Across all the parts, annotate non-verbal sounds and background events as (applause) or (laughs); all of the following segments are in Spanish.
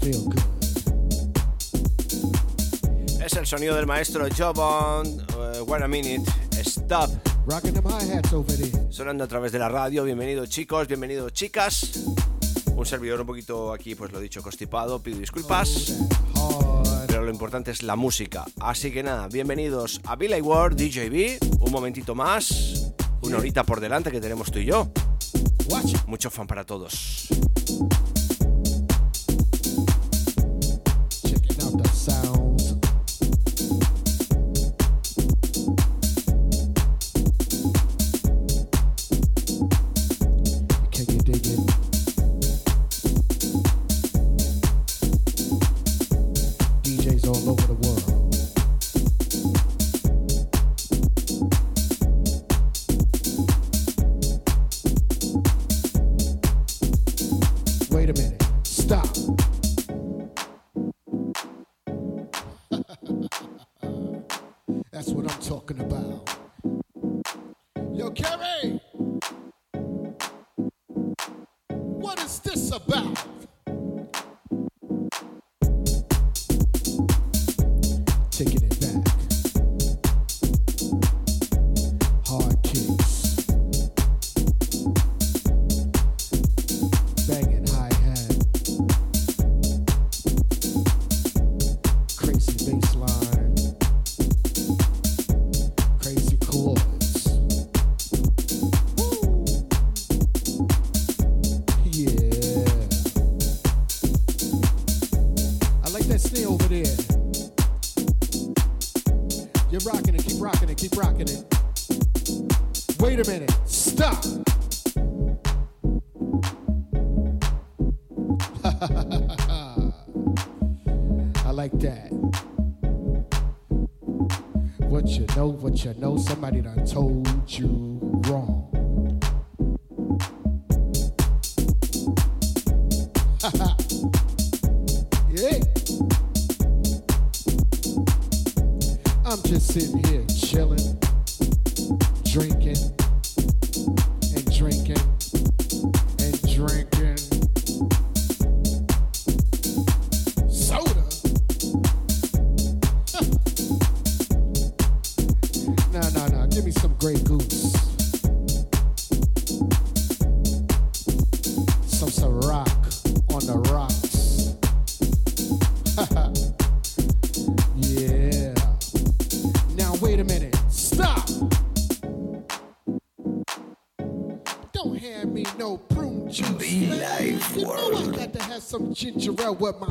feel good. Es el sonido del maestro Jobon, uh, One a Minute, Stop, sonando a través de la radio. Bienvenidos chicos, bienvenidos chicas. Un servidor un poquito aquí, pues lo he dicho, constipado, pido disculpas. Hard. Pero lo importante es la música. Así que nada, bienvenidos a Billy Ward, DJB. Un momentito más, una horita por delante que tenemos tú y yo. Mucho fan para todos. Wait a minute, stop. (laughs) I like that. What you know, what you know, somebody done told you wrong. (laughs) yeah. I'm just sitting here what my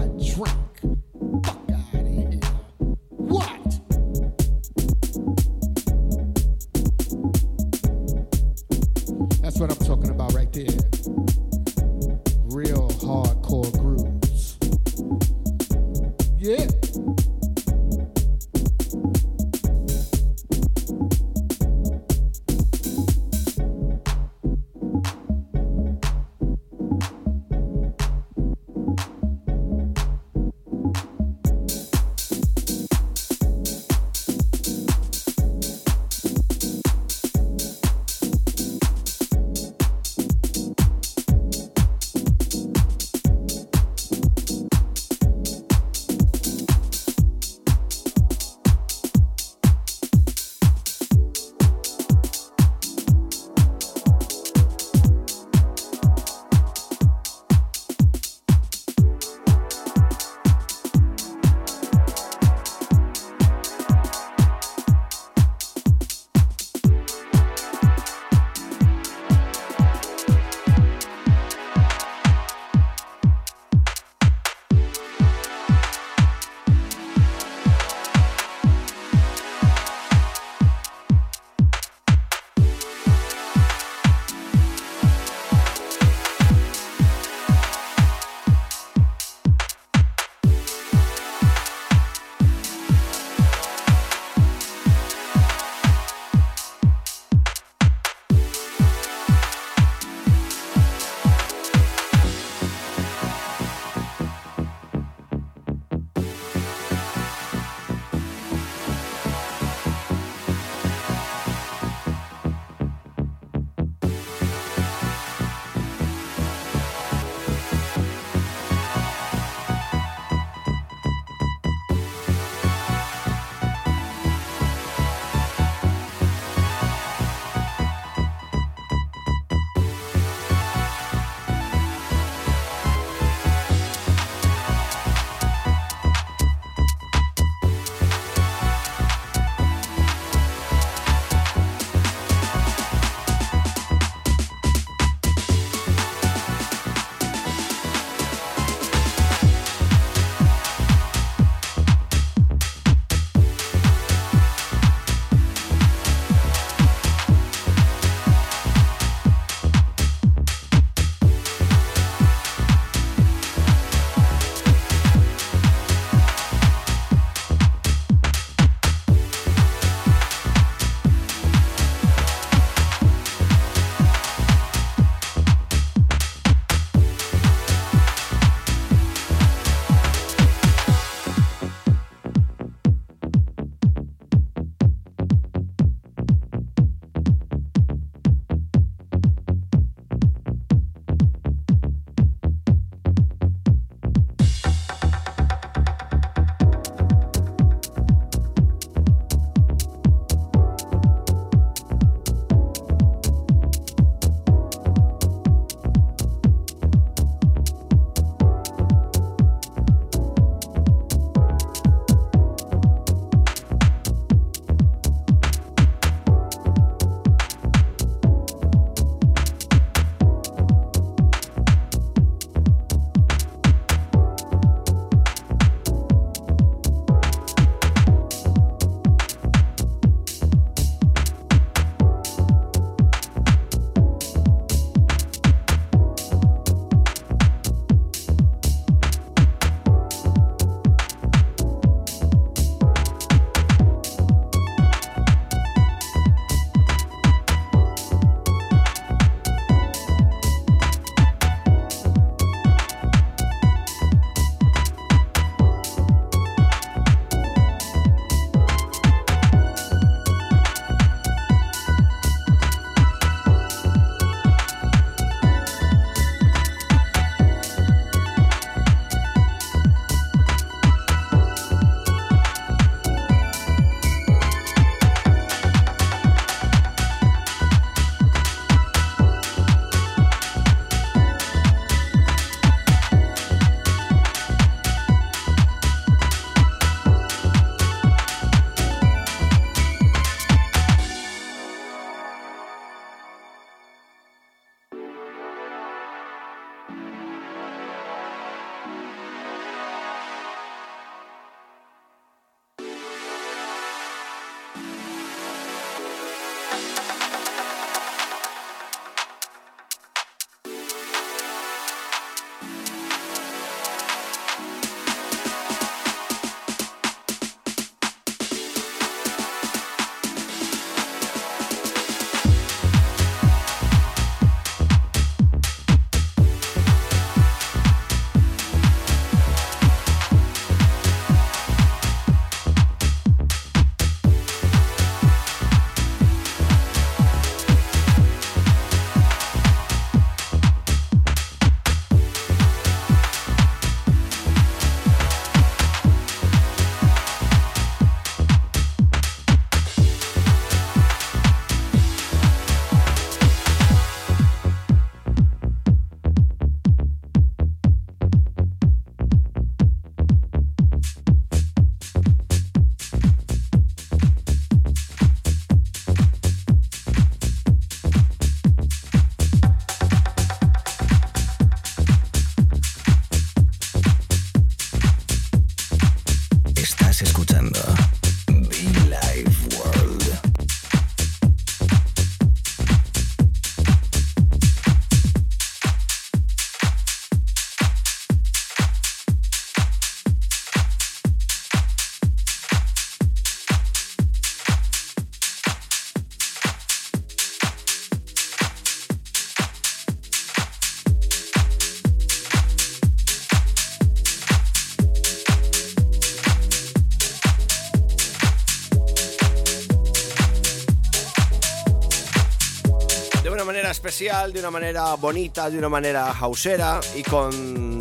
de una manera bonita, de una manera hausera y con,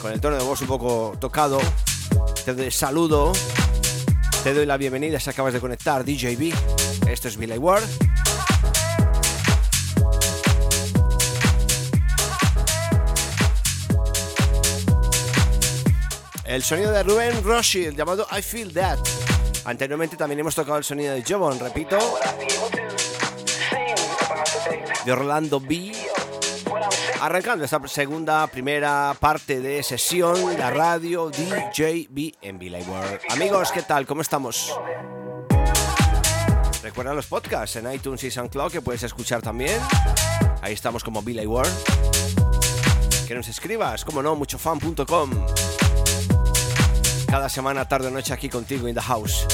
con el tono de voz un poco tocado. Te doy saludo, te doy la bienvenida si acabas de conectar DJB. Esto es Billy Ward. El sonido de Rubén Rothschild llamado I Feel That. Anteriormente también hemos tocado el sonido de Jobon, repito. De Orlando B. Arrancando esta segunda, primera parte de sesión, la radio DJB en Billy World. Amigos, ¿qué tal? ¿Cómo estamos? Recuerda los podcasts en iTunes y SoundCloud que puedes escuchar también. Ahí estamos como Billy World. Que nos escribas, como no, muchofan.com. Cada semana, tarde o noche aquí contigo in the house.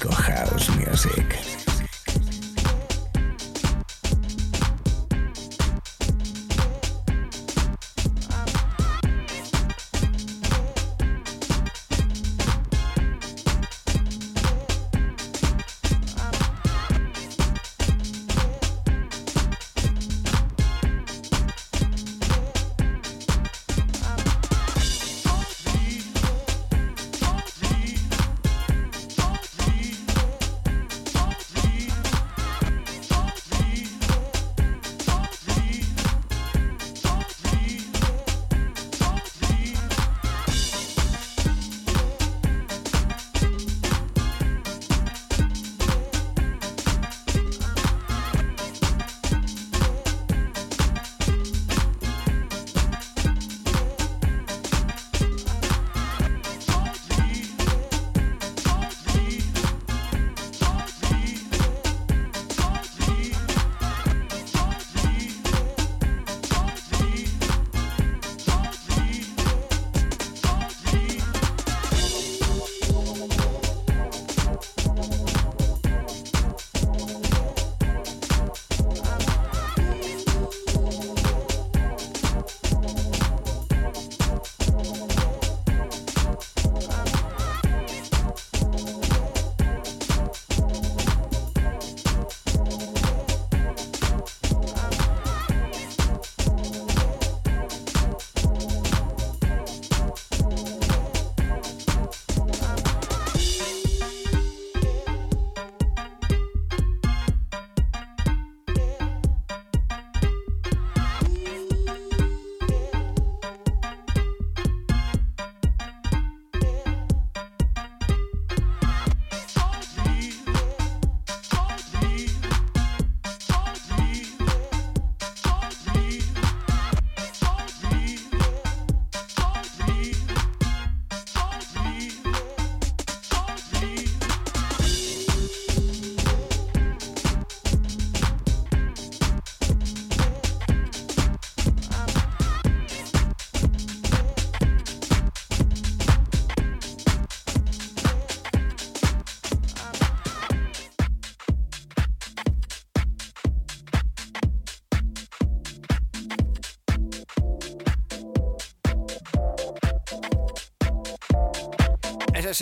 House Music.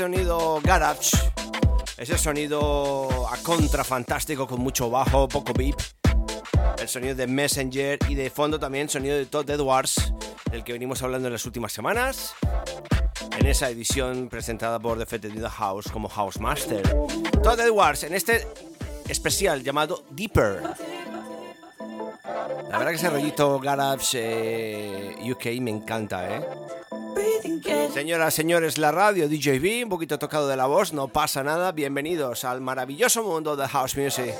Sonido garage, ese sonido a contra fantástico con mucho bajo, poco beep, el sonido de Messenger y de fondo también sonido de Todd Edwards, del que venimos hablando en las últimas semanas, en esa edición presentada por The Fete the House como House Master. Todd Edwards en este especial llamado Deeper. La verdad que ese rollito garage eh, UK me encanta, ¿eh? Señoras, señores, la radio DJB, un poquito tocado de la voz, no pasa nada. Bienvenidos al maravilloso mundo de House Music.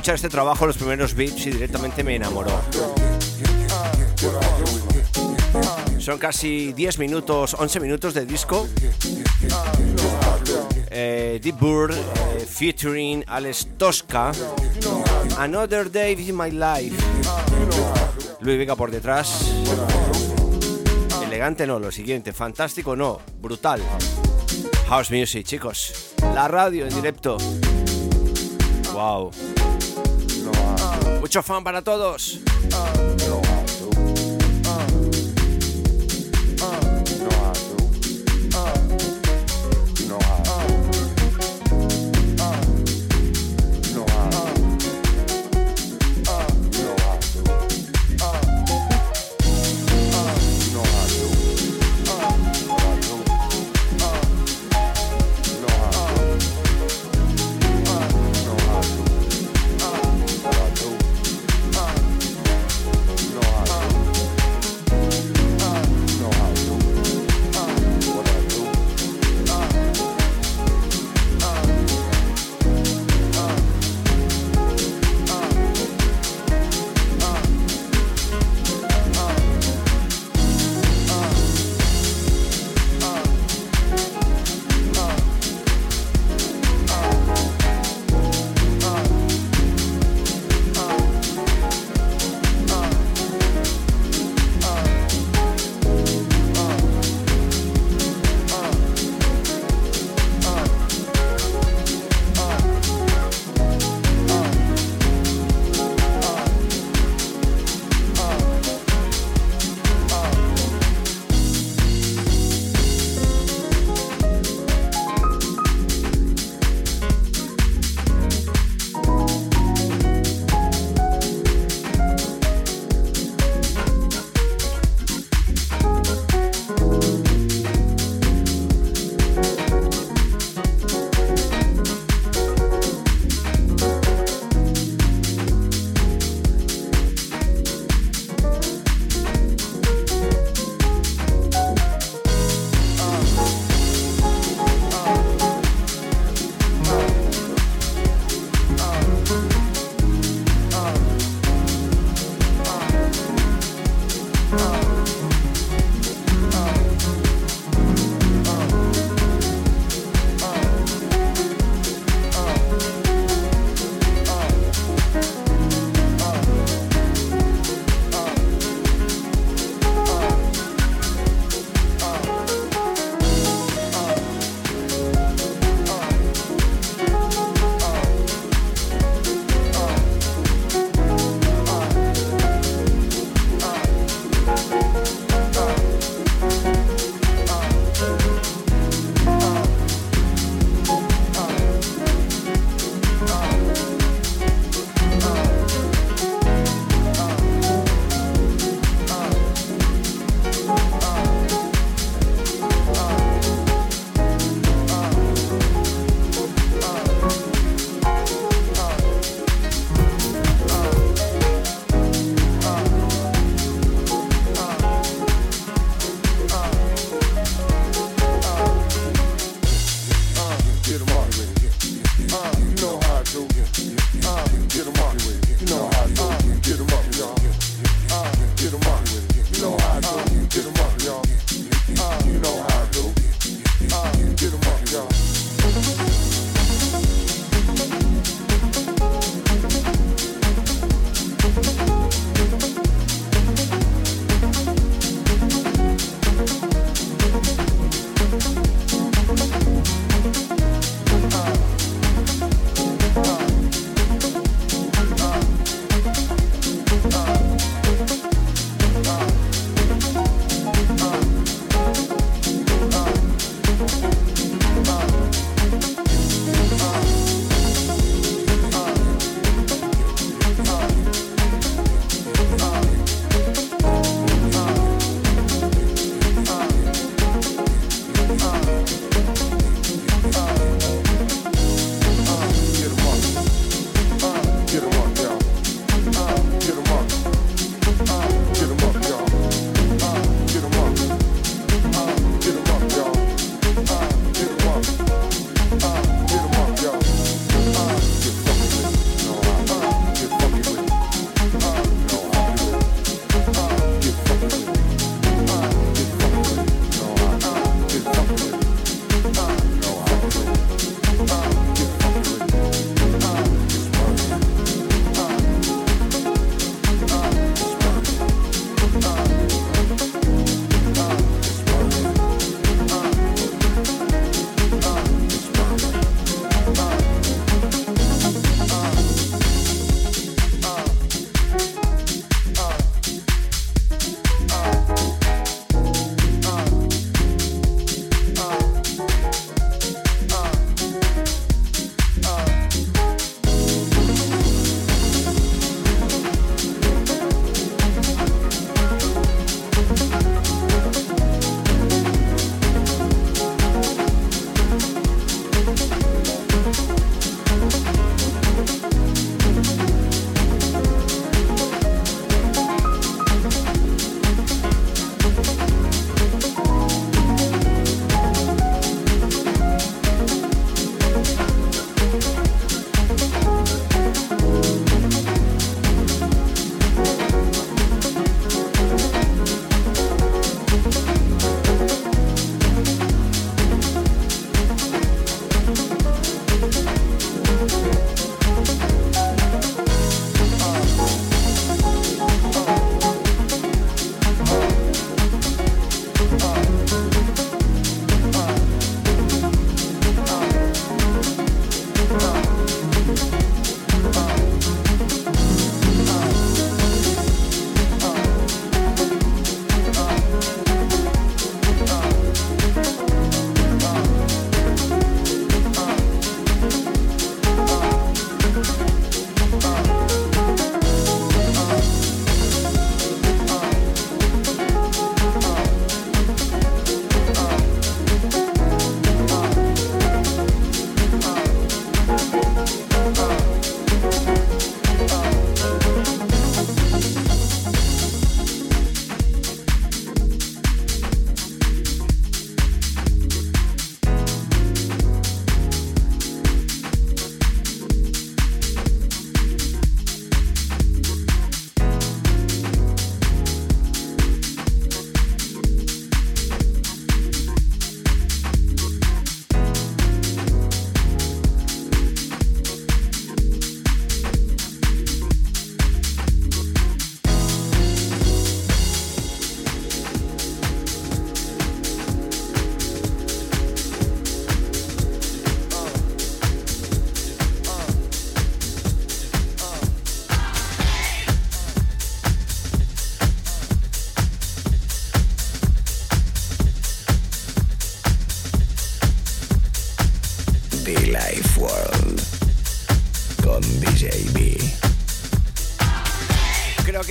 Escuchar este trabajo los primeros beats y directamente me enamoró. Son casi 10 minutos, 11 minutos de disco. Eh, Deep Bird eh, featuring Alex Tosca. Another Day in My Life. Luis Vega por detrás. Elegante no, lo siguiente. Fantástico no, brutal. House Music, chicos. La radio en directo. Wow. Mucho fan para todos. creo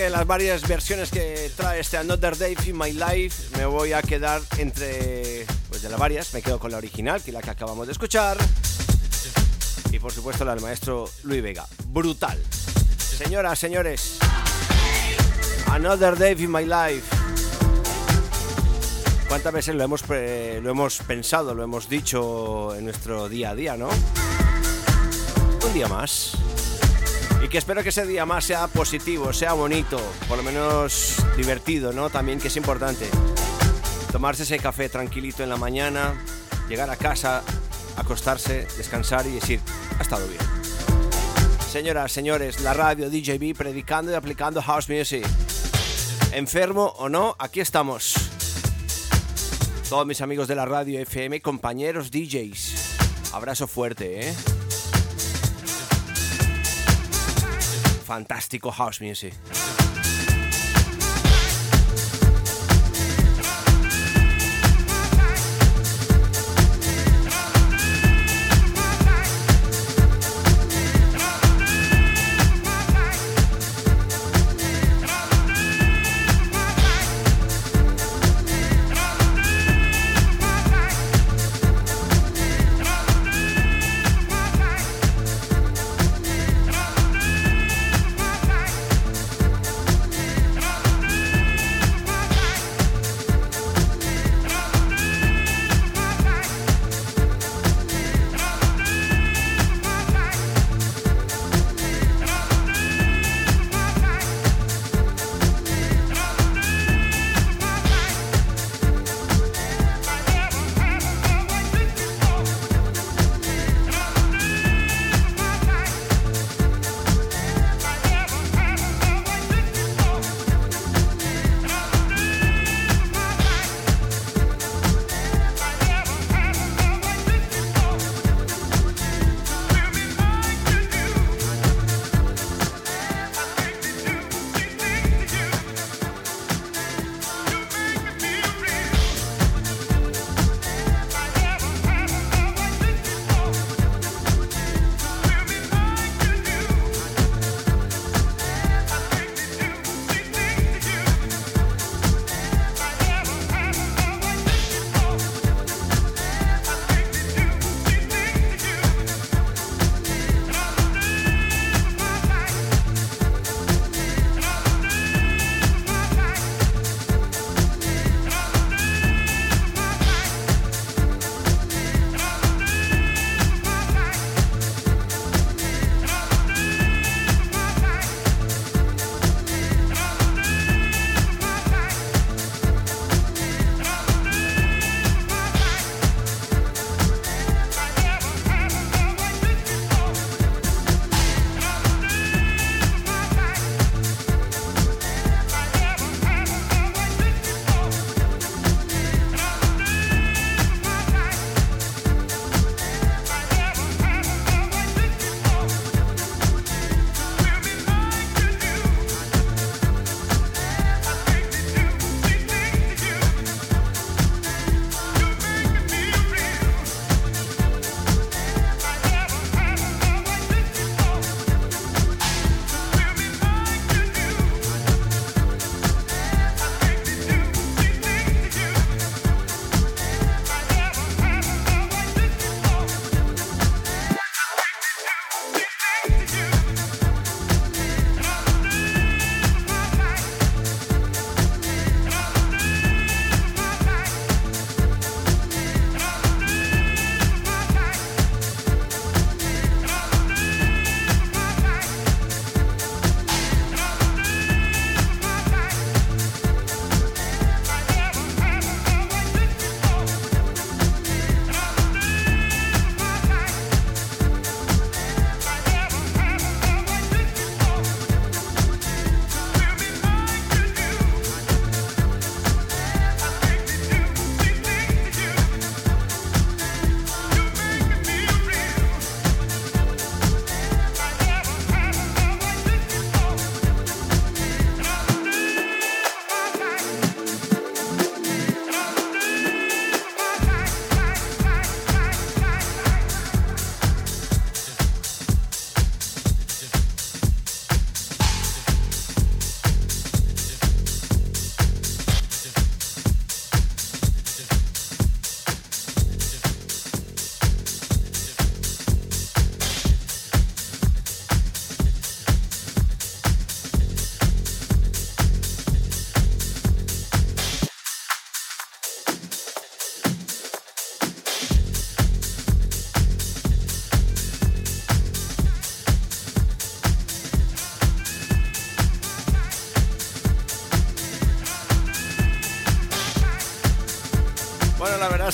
las varias versiones que trae este Another Day in My Life me voy a quedar entre, pues de las varias, me quedo con la original, que es la que acabamos de escuchar, y por supuesto la del maestro Luis Vega. Brutal. Señoras, señores, Another Day in My Life. ¿Cuántas veces lo hemos, lo hemos pensado, lo hemos dicho en nuestro día a día, no? Un día más. Que espero que ese día más sea positivo, sea bonito, por lo menos divertido, ¿no? También que es importante. Tomarse ese café tranquilito en la mañana, llegar a casa, acostarse, descansar y decir, ha estado bien. Señoras, señores, la radio DJB predicando y aplicando house music. Enfermo o no, aquí estamos. Todos mis amigos de la radio FM, compañeros DJs. Abrazo fuerte, ¿eh? Fantástico house music.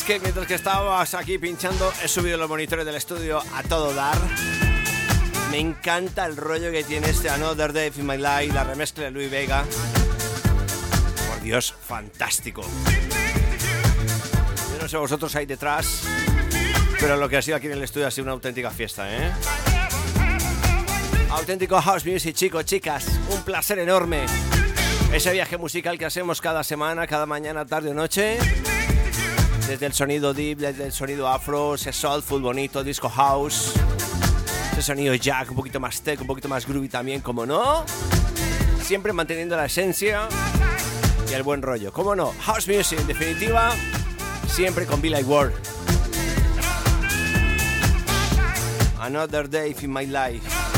Que mientras que estabas aquí pinchando, he subido los monitores del estudio a todo dar. Me encanta el rollo que tiene este Another Day in My Life, la remezcla de Luis Vega. Por Dios, fantástico. Yo no sé vosotros ahí detrás, pero lo que ha sido aquí en el estudio ha sido una auténtica fiesta, ¿eh? Auténtico house music, chicos, chicas, un placer enorme. Ese viaje musical que hacemos cada semana, cada mañana, tarde o noche. Desde el sonido deep, desde el sonido afro, ese soulful bonito, disco house. Ese sonido jack, un poquito más tech, un poquito más groovy también, como no. Siempre manteniendo la esencia y el buen rollo. Como no, house music en definitiva, siempre con Billy Ward. Another day in my life.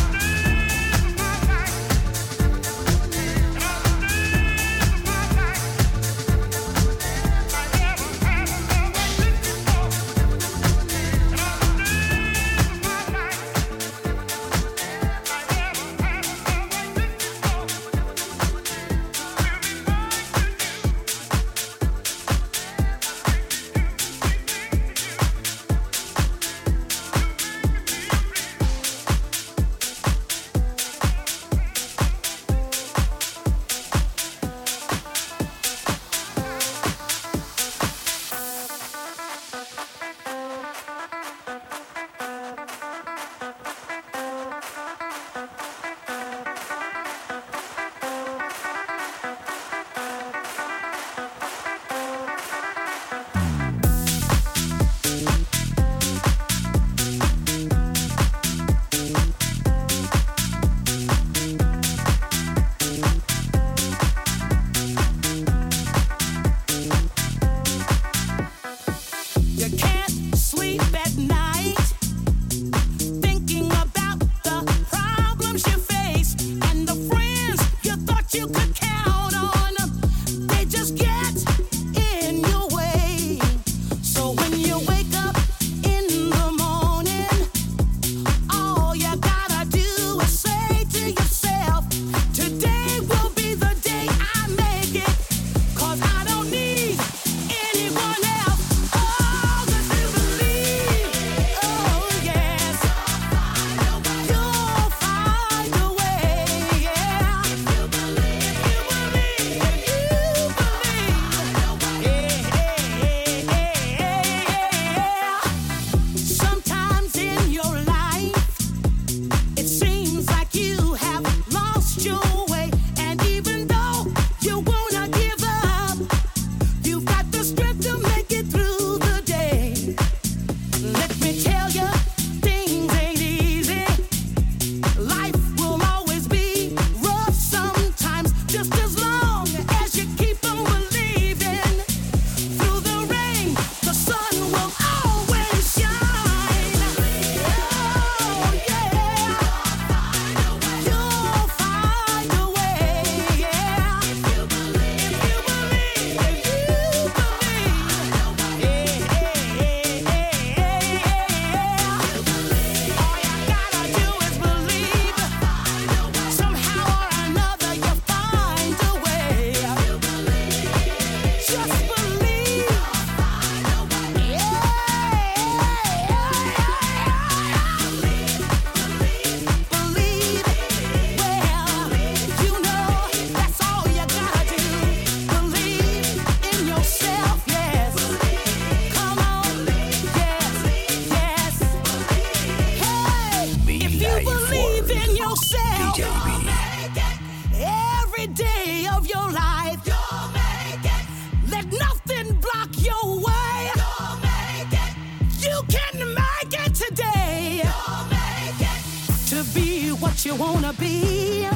to be what you wanna be,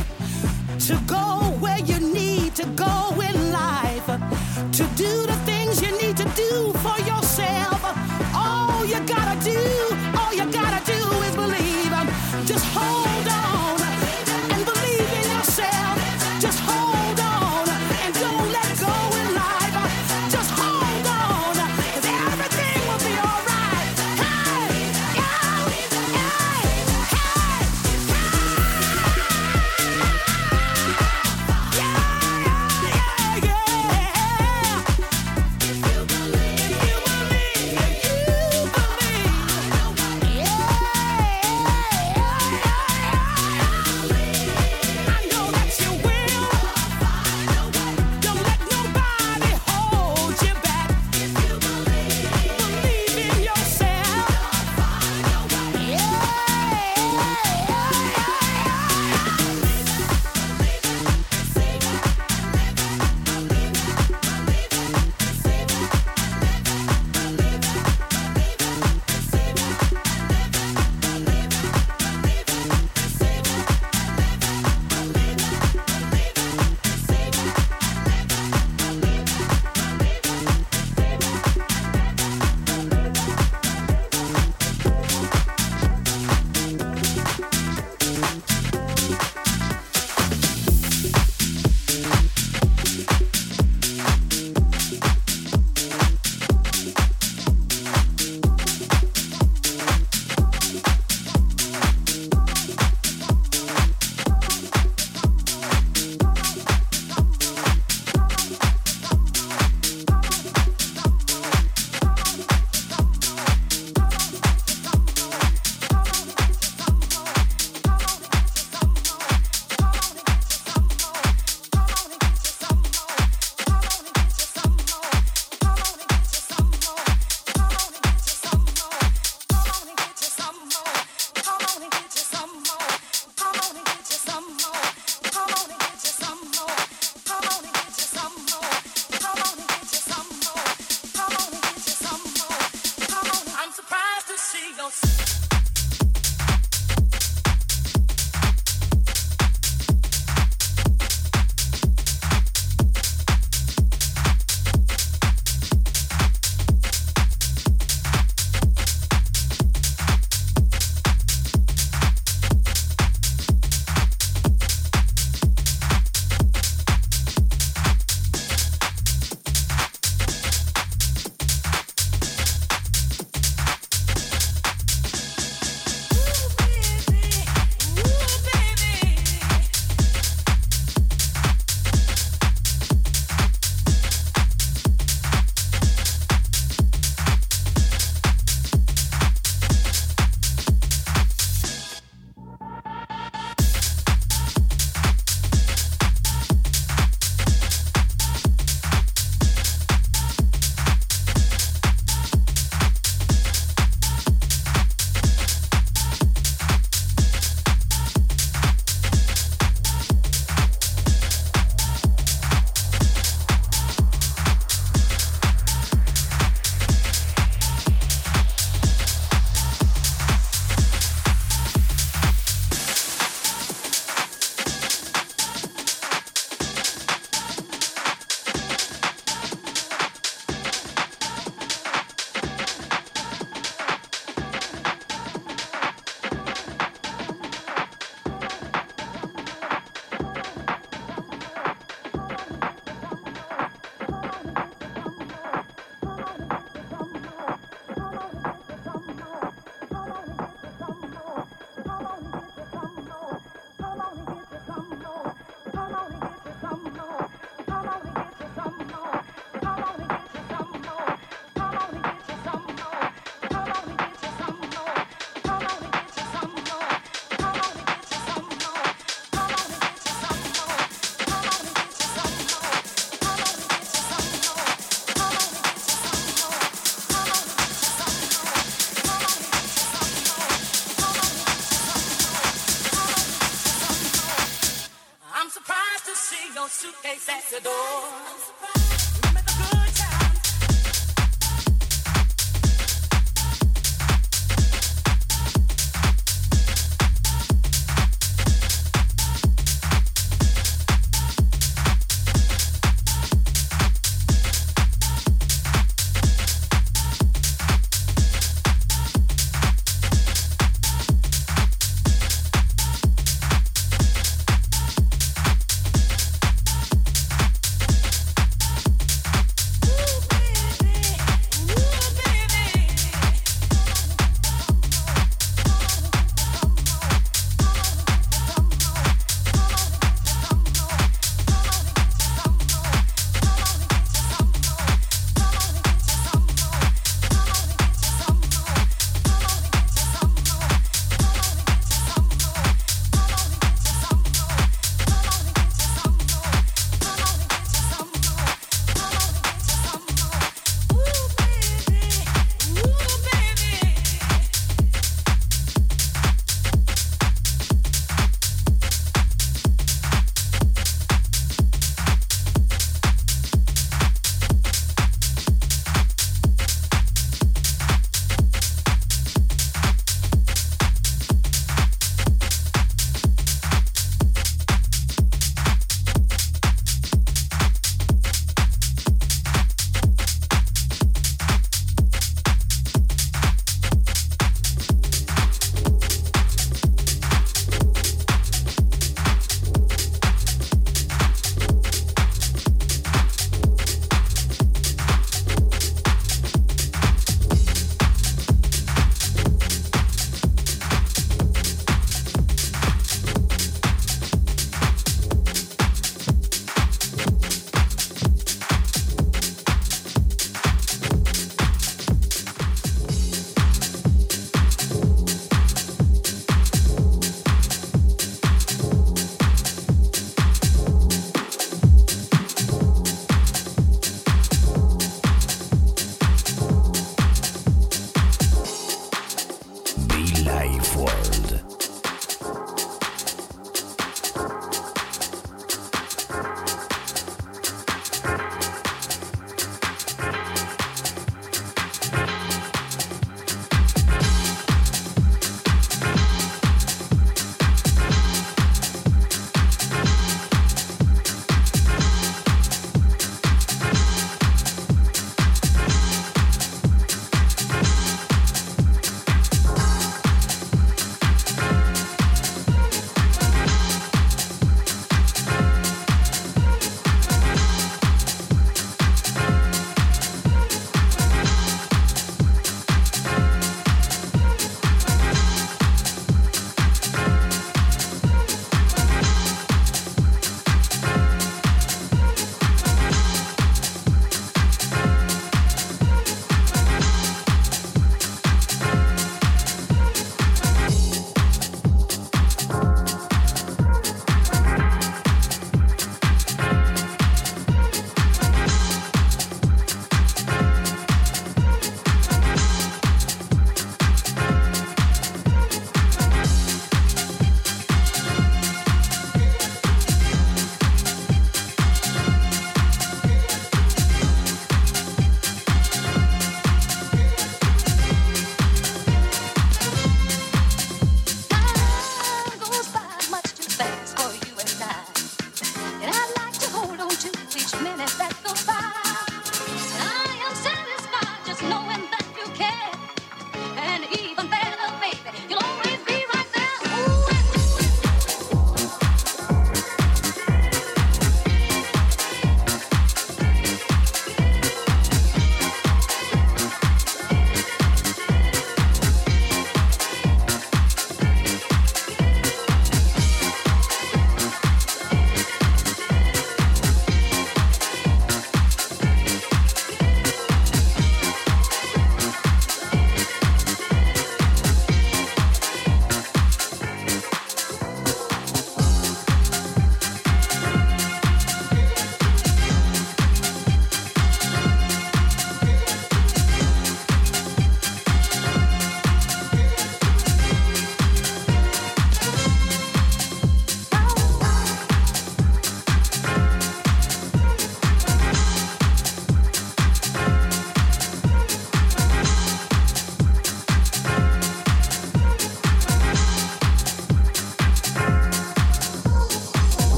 to go where you need to go in life, to do the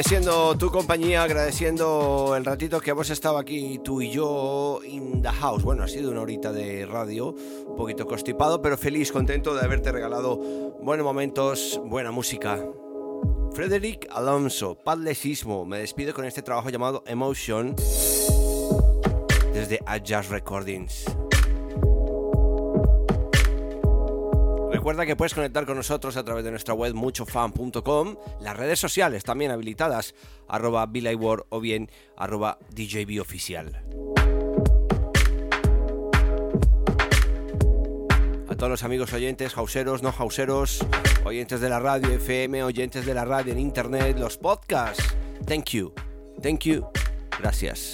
agradeciendo tu compañía, agradeciendo el ratito que hemos estado aquí tú y yo in the house. Bueno, ha sido una horita de radio, un poquito constipado, pero feliz, contento de haberte regalado buenos momentos, buena música. Frederick Alonso, Padlesismo, me despido con este trabajo llamado Emotion desde Jazz Recordings. Recuerda que puedes conectar con nosotros a través de nuestra web muchofan.com, las redes sociales también habilitadas, arroba o bien arroba DJBoficial. A todos los amigos oyentes, hauseros, no hauseros, oyentes de la radio FM, oyentes de la radio en internet, los podcasts. Thank you. Thank you. Gracias.